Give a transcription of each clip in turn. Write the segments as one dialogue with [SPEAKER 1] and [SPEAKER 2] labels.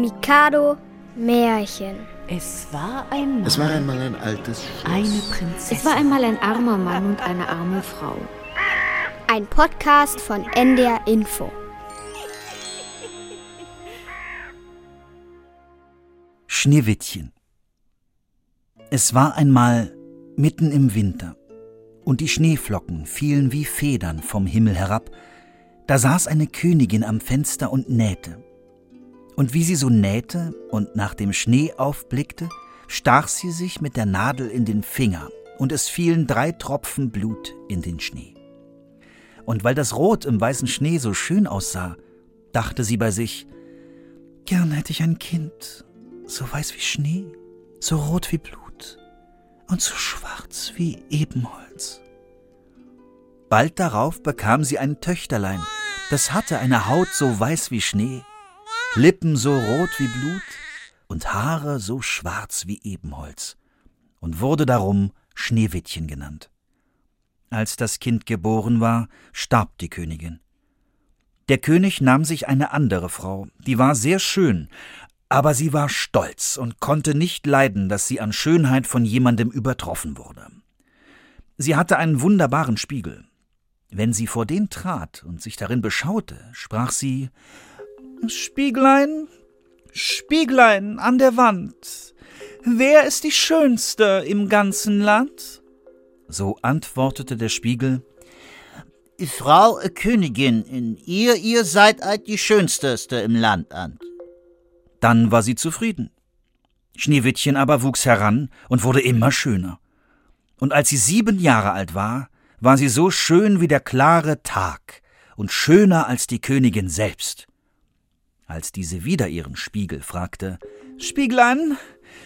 [SPEAKER 1] Mikado Märchen.
[SPEAKER 2] Es war einmal.
[SPEAKER 3] Es war einmal ein altes Schloss.
[SPEAKER 2] eine Prinzessin.
[SPEAKER 4] Es war einmal ein armer Mann und eine arme Frau.
[SPEAKER 1] Ein Podcast von NDR Info.
[SPEAKER 5] Schneewittchen. Es war einmal mitten im Winter, und die Schneeflocken fielen wie Federn vom Himmel herab. Da saß eine Königin am Fenster und nähte. Und wie sie so nähte und nach dem Schnee aufblickte, stach sie sich mit der Nadel in den Finger, und es fielen drei Tropfen Blut in den Schnee. Und weil das Rot im weißen Schnee so schön aussah, dachte sie bei sich, gern hätte ich ein Kind, so weiß wie Schnee, so rot wie Blut und so schwarz wie Ebenholz. Bald darauf bekam sie ein Töchterlein, das hatte eine Haut so weiß wie Schnee, Lippen so rot wie Blut und Haare so schwarz wie Ebenholz und wurde darum Schneewittchen genannt. Als das Kind geboren war, starb die Königin. Der König nahm sich eine andere Frau, die war sehr schön, aber sie war stolz und konnte nicht leiden, dass sie an Schönheit von jemandem übertroffen wurde. Sie hatte einen wunderbaren Spiegel. Wenn sie vor den trat und sich darin beschaute, sprach sie Spieglein, Spieglein an der Wand, wer ist die Schönste im ganzen Land? So antwortete der Spiegel
[SPEAKER 6] Frau Königin, in ihr, ihr seid halt die Schönsteste im Land an.
[SPEAKER 5] Dann war sie zufrieden. Schneewittchen aber wuchs heran und wurde immer schöner. Und als sie sieben Jahre alt war, war sie so schön wie der klare Tag und schöner als die Königin selbst. Als diese wieder ihren Spiegel fragte, Spieglein,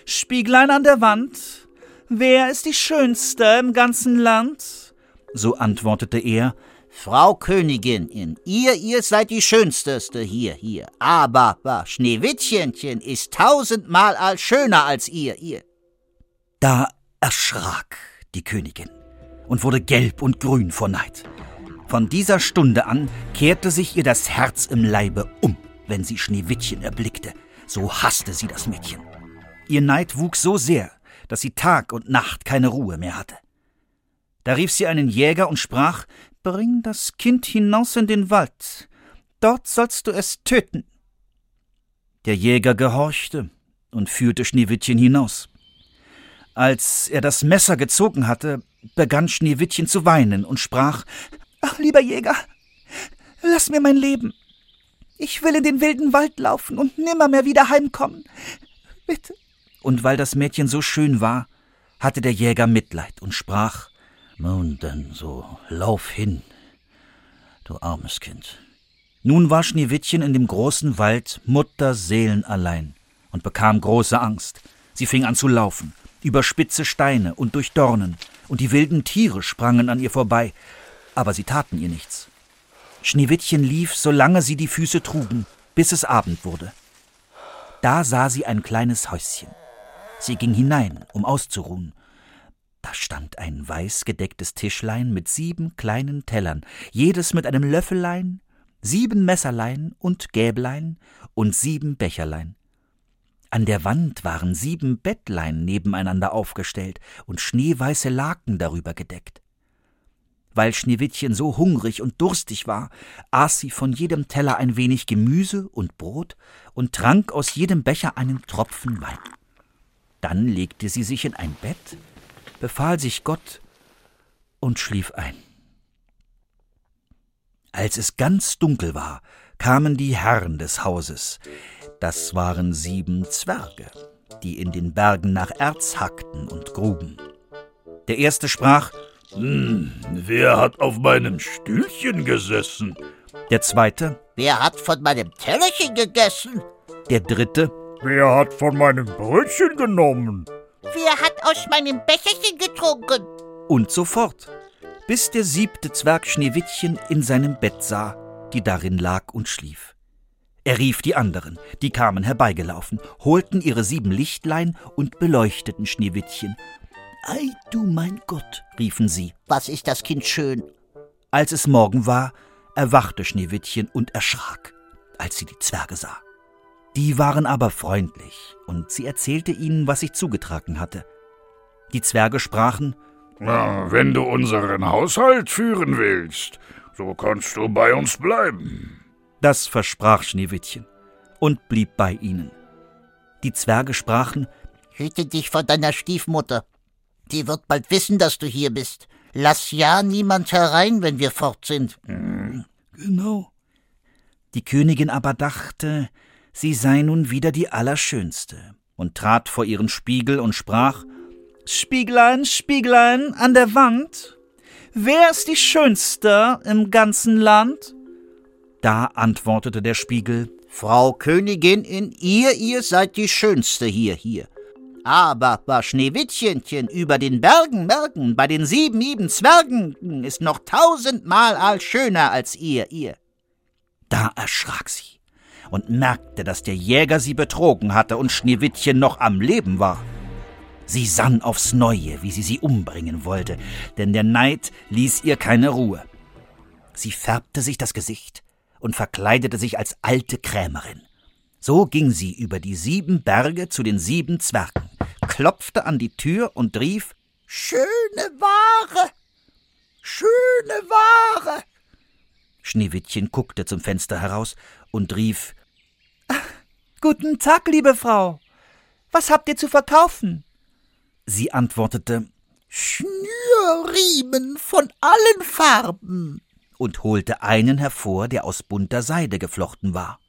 [SPEAKER 5] Spieglein an der Wand, wer ist die Schönste im ganzen Land? So antwortete er,
[SPEAKER 6] Frau Königin, in ihr, ihr seid die Schönsteste hier, hier. Aber, aber Schneewittchenchen ist tausendmal als schöner als ihr, ihr.
[SPEAKER 5] Da erschrak die Königin und wurde gelb und grün vor Neid. Von dieser Stunde an kehrte sich ihr das Herz im Leibe um, wenn sie Schneewittchen erblickte. So hasste sie das Mädchen. Ihr Neid wuchs so sehr, dass sie Tag und Nacht keine Ruhe mehr hatte. Da rief sie einen Jäger und sprach Bring das Kind hinaus in den Wald, dort sollst du es töten. Der Jäger gehorchte und führte Schneewittchen hinaus. Als er das Messer gezogen hatte, begann Schneewittchen zu weinen und sprach Ach, lieber Jäger, lass mir mein Leben. Ich will in den wilden Wald laufen und nimmermehr wieder heimkommen. Bitte. Und weil das Mädchen so schön war, hatte der Jäger Mitleid und sprach
[SPEAKER 6] Nun denn, so lauf hin, du armes Kind.
[SPEAKER 5] Nun war Schneewittchen in dem großen Wald mutterseelenallein und bekam große Angst. Sie fing an zu laufen, über spitze Steine und durch Dornen, und die wilden Tiere sprangen an ihr vorbei, aber sie taten ihr nichts. Schneewittchen lief, solange sie die Füße trugen, bis es Abend wurde. Da sah sie ein kleines Häuschen. Sie ging hinein, um auszuruhen. Da stand ein weiß gedecktes Tischlein mit sieben kleinen Tellern, jedes mit einem Löffelein, sieben Messerlein und Gäblein und sieben Becherlein. An der Wand waren sieben Bettlein nebeneinander aufgestellt und schneeweiße Laken darüber gedeckt. Weil Schneewittchen so hungrig und durstig war, aß sie von jedem Teller ein wenig Gemüse und Brot und trank aus jedem Becher einen Tropfen Wein. Dann legte sie sich in ein Bett, befahl sich Gott und schlief ein. Als es ganz dunkel war, kamen die Herren des Hauses. Das waren sieben Zwerge, die in den Bergen nach Erz hackten und gruben. Der erste sprach,
[SPEAKER 7] hm, wer hat auf meinem Stühlchen gesessen?
[SPEAKER 5] Der zweite,
[SPEAKER 6] Wer hat von meinem Tellerchen gegessen?
[SPEAKER 5] der dritte,
[SPEAKER 7] Wer hat von meinem Brötchen genommen?
[SPEAKER 6] Wer hat aus meinem Becherchen getrunken?
[SPEAKER 5] und so fort, bis der siebte Zwerg Schneewittchen in seinem Bett sah, die darin lag und schlief. Er rief die anderen, die kamen herbeigelaufen, holten ihre sieben Lichtlein und beleuchteten Schneewittchen. Ei, du mein Gott, riefen sie.
[SPEAKER 6] Was ist das Kind schön?
[SPEAKER 5] Als es Morgen war, erwachte Schneewittchen und erschrak, als sie die Zwerge sah. Die waren aber freundlich, und sie erzählte ihnen, was sich zugetragen hatte. Die Zwerge sprachen
[SPEAKER 7] wenn du unseren Haushalt führen willst, so kannst du bei uns bleiben.
[SPEAKER 5] Das versprach Schneewittchen und blieb bei ihnen. Die Zwerge sprachen
[SPEAKER 6] Hüte dich vor deiner Stiefmutter. Die wird bald wissen, dass du hier bist. Lass ja niemand herein, wenn wir fort sind.
[SPEAKER 5] Genau. Die Königin aber dachte, sie sei nun wieder die Allerschönste und trat vor ihren Spiegel und sprach Spieglein, Spieglein an der Wand, wer ist die Schönste im ganzen Land? Da antwortete der Spiegel
[SPEAKER 6] Frau Königin, in ihr, ihr seid die Schönste hier, hier. Aber bei Schneewittchenchen über den Bergen, Bergen, bei den sieben, sieben Zwergen ist noch tausendmal all schöner als ihr, ihr.
[SPEAKER 5] Da erschrak sie und merkte, dass der Jäger sie betrogen hatte und Schneewittchen noch am Leben war. Sie sann aufs Neue, wie sie sie umbringen wollte, denn der Neid ließ ihr keine Ruhe. Sie färbte sich das Gesicht und verkleidete sich als alte Krämerin. So ging sie über die sieben Berge zu den sieben Zwergen, klopfte an die Tür und rief
[SPEAKER 6] Schöne Ware! Schöne Ware!
[SPEAKER 5] Schneewittchen guckte zum Fenster heraus und rief Guten Tag, liebe Frau. Was habt ihr zu verkaufen? Sie antwortete
[SPEAKER 6] Schnürriemen von allen Farben
[SPEAKER 5] und holte einen hervor, der aus bunter Seide geflochten war.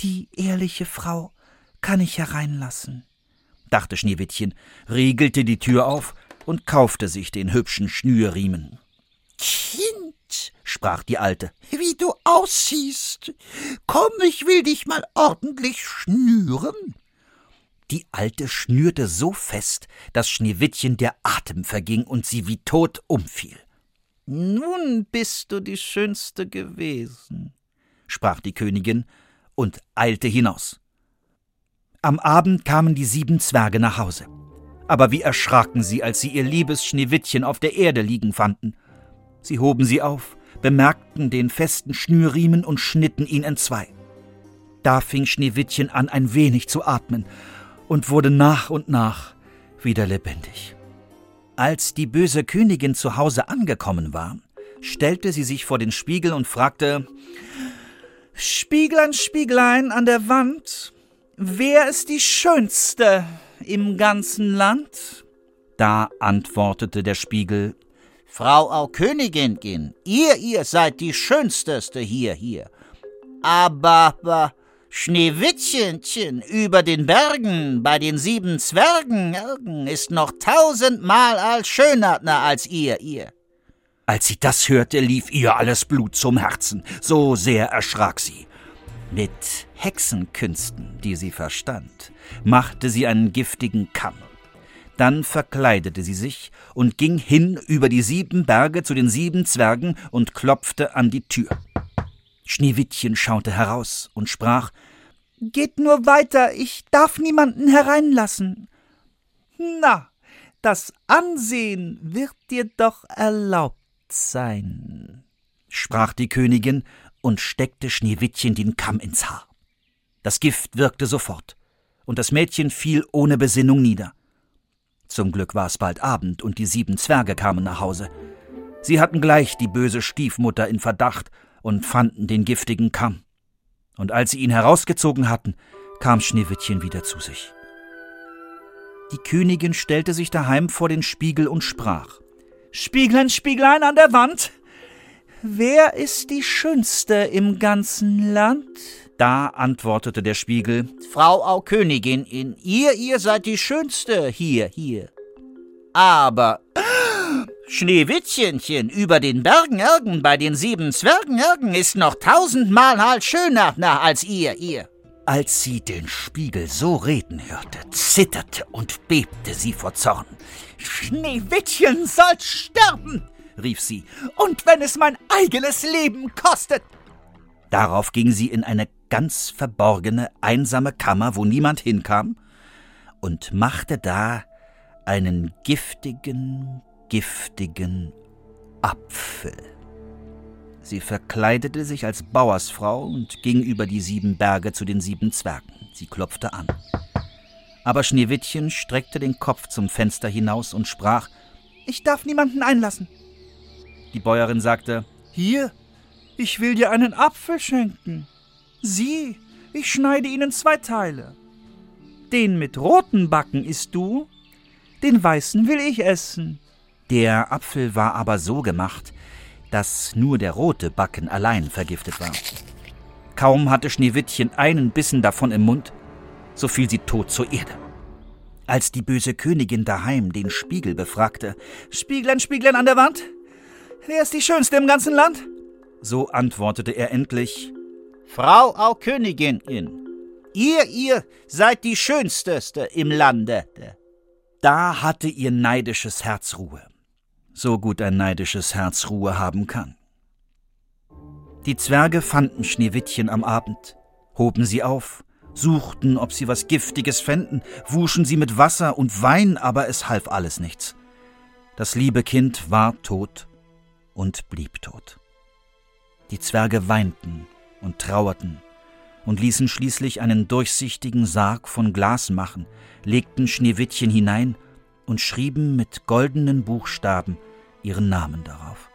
[SPEAKER 5] Die ehrliche Frau kann ich hereinlassen, dachte Schneewittchen, riegelte die Tür auf und kaufte sich den hübschen Schnürriemen.
[SPEAKER 6] Kind,
[SPEAKER 5] sprach die Alte,
[SPEAKER 6] wie du aussiehst. Komm, ich will dich mal ordentlich schnüren.
[SPEAKER 5] Die Alte schnürte so fest, dass Schneewittchen der Atem verging und sie wie tot umfiel. Nun bist du die Schönste gewesen, sprach die Königin und eilte hinaus. Am Abend kamen die sieben Zwerge nach Hause. Aber wie erschraken sie, als sie ihr liebes Schneewittchen auf der Erde liegen fanden. Sie hoben sie auf, bemerkten den festen Schnürriemen und schnitten ihn entzwei. Da fing Schneewittchen an, ein wenig zu atmen und wurde nach und nach wieder lebendig. Als die böse Königin zu Hause angekommen war, stellte sie sich vor den Spiegel und fragte Spieglein, Spieglein an der Wand, wer ist die Schönste im ganzen Land? Da antwortete der Spiegel
[SPEAKER 6] Frau Au Königin, ihr, ihr seid die Schönsteste hier, hier. Aber, aber Schneewittchenchen über den Bergen bei den sieben Zwergen ist noch tausendmal als schöner als ihr, ihr.
[SPEAKER 5] Als sie das hörte, lief ihr alles Blut zum Herzen, so sehr erschrak sie. Mit Hexenkünsten, die sie verstand, machte sie einen giftigen Kamm. Dann verkleidete sie sich und ging hin über die sieben Berge zu den sieben Zwergen und klopfte an die Tür. Schneewittchen schaute heraus und sprach Geht nur weiter, ich darf niemanden hereinlassen. Na, das Ansehen wird dir doch erlaubt sein, sprach die Königin und steckte Schneewittchen den Kamm ins Haar. Das Gift wirkte sofort, und das Mädchen fiel ohne Besinnung nieder. Zum Glück war es bald Abend und die sieben Zwerge kamen nach Hause. Sie hatten gleich die böse Stiefmutter in Verdacht und fanden den giftigen Kamm. Und als sie ihn herausgezogen hatten, kam Schneewittchen wieder zu sich. Die Königin stellte sich daheim vor den Spiegel und sprach Spieglein, Spieglein an der Wand, wer ist die Schönste im ganzen Land? Da antwortete der Spiegel
[SPEAKER 6] Frau Au Königin, in ihr, ihr seid die Schönste hier, hier. Aber Schneewittchenchen über den Bergen Ergen bei den sieben Zwergen Ergen ist noch tausendmal halt schöner na, als ihr, ihr.
[SPEAKER 5] Als sie den Spiegel so reden hörte, zitterte und bebte sie vor Zorn. Schneewittchen soll sterben, rief sie, und wenn es mein eigenes Leben kostet. Darauf ging sie in eine ganz verborgene, einsame Kammer, wo niemand hinkam, und machte da einen giftigen, giftigen Apfel. Sie verkleidete sich als Bauersfrau und ging über die sieben Berge zu den sieben Zwergen. Sie klopfte an. Aber Schneewittchen streckte den Kopf zum Fenster hinaus und sprach Ich darf niemanden einlassen. Die Bäuerin sagte Hier, ich will dir einen Apfel schenken. Sieh, ich schneide ihn in zwei Teile. Den mit roten Backen isst du, den weißen will ich essen. Der Apfel war aber so gemacht, dass nur der rote Backen allein vergiftet war. Kaum hatte Schneewittchen einen Bissen davon im Mund, so fiel sie tot zur Erde. Als die böse Königin daheim den Spiegel befragte, Spieglein, Spieglein an der Wand, wer ist die Schönste im ganzen Land? So antwortete er endlich,
[SPEAKER 6] Frau au Königin in, ihr, ihr seid die Schönsteste im Lande.
[SPEAKER 5] Da hatte ihr neidisches Herz Ruhe, so gut ein neidisches Herz Ruhe haben kann. Die Zwerge fanden Schneewittchen am Abend, hoben sie auf, suchten, ob sie was Giftiges fänden, wuschen sie mit Wasser und Wein, aber es half alles nichts. Das liebe Kind war tot und blieb tot. Die Zwerge weinten und trauerten und ließen schließlich einen durchsichtigen Sarg von Glas machen, legten Schneewittchen hinein und schrieben mit goldenen Buchstaben ihren Namen darauf.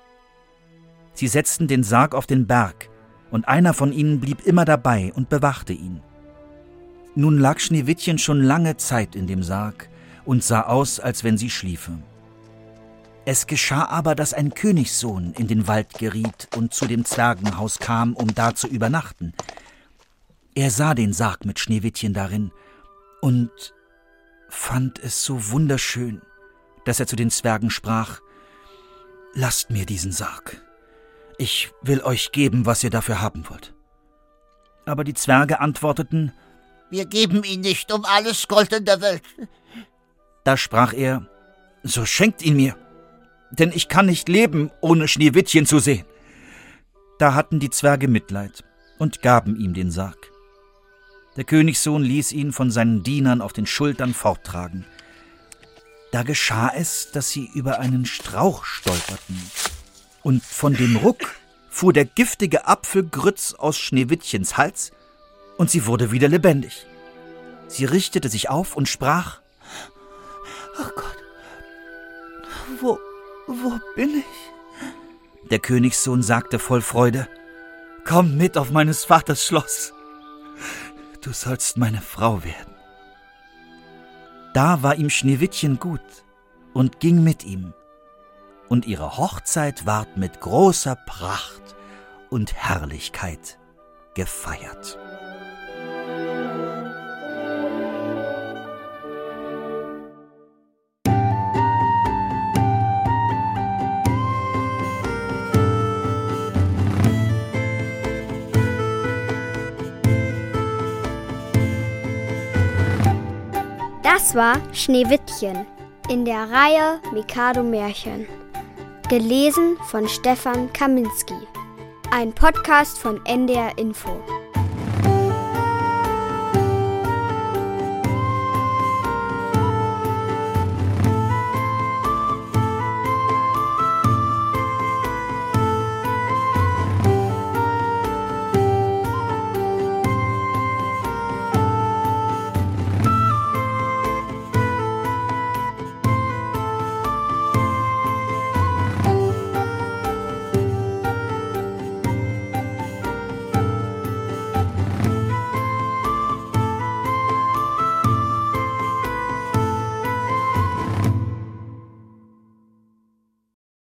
[SPEAKER 5] Sie setzten den Sarg auf den Berg, und einer von ihnen blieb immer dabei und bewachte ihn. Nun lag Schneewittchen schon lange Zeit in dem Sarg und sah aus, als wenn sie schliefe. Es geschah aber, dass ein Königssohn in den Wald geriet und zu dem Zwergenhaus kam, um da zu übernachten. Er sah den Sarg mit Schneewittchen darin und fand es so wunderschön, dass er zu den Zwergen sprach Lasst mir diesen Sarg. Ich will euch geben, was ihr dafür haben wollt. Aber die Zwerge antworteten
[SPEAKER 6] Wir geben ihn nicht um alles Gold in der Welt.
[SPEAKER 5] Da sprach er So schenkt ihn mir, denn ich kann nicht leben, ohne Schneewittchen zu sehen. Da hatten die Zwerge Mitleid und gaben ihm den Sarg. Der Königssohn ließ ihn von seinen Dienern auf den Schultern forttragen. Da geschah es, dass sie über einen Strauch stolperten, und von dem Ruck fuhr der giftige Apfelgrütz aus Schneewittchens Hals, und sie wurde wieder lebendig. Sie richtete sich auf und sprach Ach Gott, wo bin ich? Der Königssohn sagte voll Freude Komm mit auf meines Vaters Schloss du sollst meine Frau werden. Da war ihm Schneewittchen gut und ging mit ihm, und ihre Hochzeit ward mit großer Pracht und Herrlichkeit gefeiert.
[SPEAKER 1] Das war Schneewittchen in der Reihe Mikado Märchen. Gelesen von Stefan Kaminski. Ein Podcast von NDR Info.